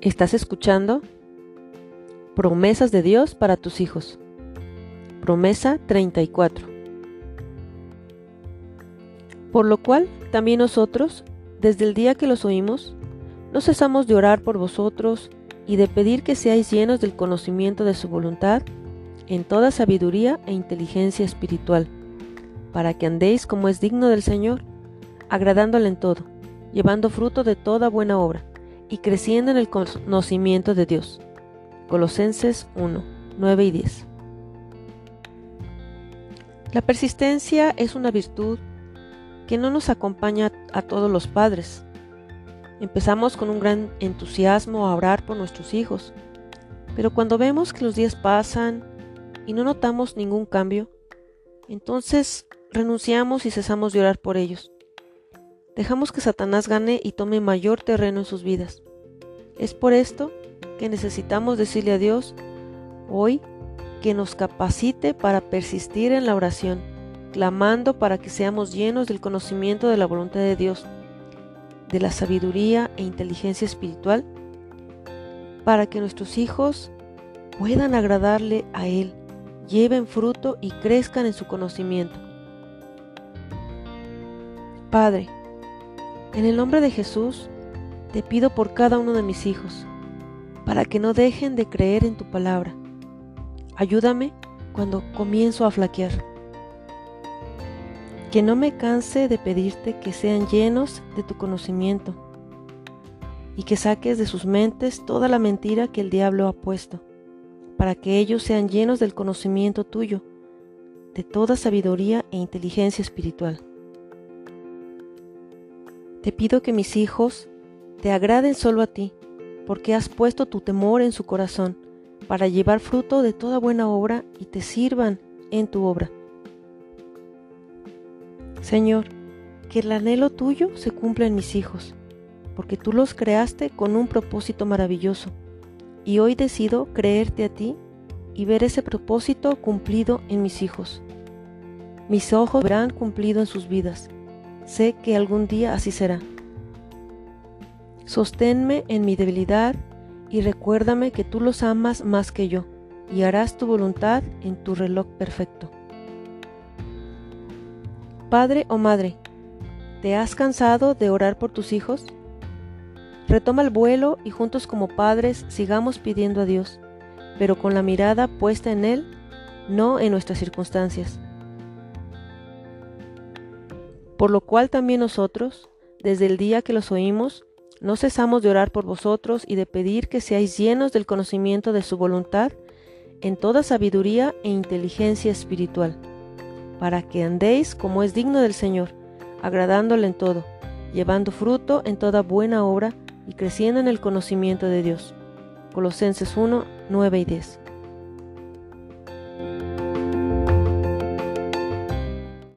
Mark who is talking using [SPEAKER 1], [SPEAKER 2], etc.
[SPEAKER 1] Estás escuchando Promesas de Dios para tus hijos. Promesa 34. Por lo cual, también nosotros, desde el día que los oímos, no cesamos de orar por vosotros y de pedir que seáis llenos del conocimiento de su voluntad en toda sabiduría e inteligencia espiritual, para que andéis como es digno del Señor, agradándole en todo, llevando fruto de toda buena obra y creciendo en el conocimiento de Dios. Colosenses 1, 9 y 10. La persistencia es una virtud que no nos acompaña a todos los padres. Empezamos con un gran entusiasmo a orar por nuestros hijos, pero cuando vemos que los días pasan y no notamos ningún cambio, entonces renunciamos y cesamos de orar por ellos. Dejamos que Satanás gane y tome mayor terreno en sus vidas. Es por esto que necesitamos decirle a Dios hoy que nos capacite para persistir en la oración, clamando para que seamos llenos del conocimiento de la voluntad de Dios, de la sabiduría e inteligencia espiritual, para que nuestros hijos puedan agradarle a Él, lleven fruto y crezcan en su conocimiento. Padre, en el nombre de Jesús, te pido por cada uno de mis hijos, para que no dejen de creer en tu palabra. Ayúdame cuando comienzo a flaquear. Que no me canse de pedirte que sean llenos de tu conocimiento y que saques de sus mentes toda la mentira que el diablo ha puesto, para que ellos sean llenos del conocimiento tuyo, de toda sabiduría e inteligencia espiritual. Te pido que mis hijos te agraden solo a ti, porque has puesto tu temor en su corazón, para llevar fruto de toda buena obra y te sirvan en tu obra. Señor, que el anhelo tuyo se cumpla en mis hijos, porque tú los creaste con un propósito maravilloso, y hoy decido creerte a ti y ver ese propósito cumplido en mis hijos. Mis ojos verán cumplido en sus vidas. Sé que algún día así será. Sosténme en mi debilidad y recuérdame que tú los amas más que yo y harás tu voluntad en tu reloj perfecto. Padre o madre, ¿te has cansado de orar por tus hijos? Retoma el vuelo y juntos como padres sigamos pidiendo a Dios, pero con la mirada puesta en Él, no en nuestras circunstancias. Por lo cual también nosotros, desde el día que los oímos, no cesamos de orar por vosotros y de pedir que seáis llenos del conocimiento de su voluntad en toda sabiduría e inteligencia espiritual, para que andéis como es digno del Señor, agradándole en todo, llevando fruto en toda buena obra y creciendo en el conocimiento de Dios. Colosenses 1, 9 y 10.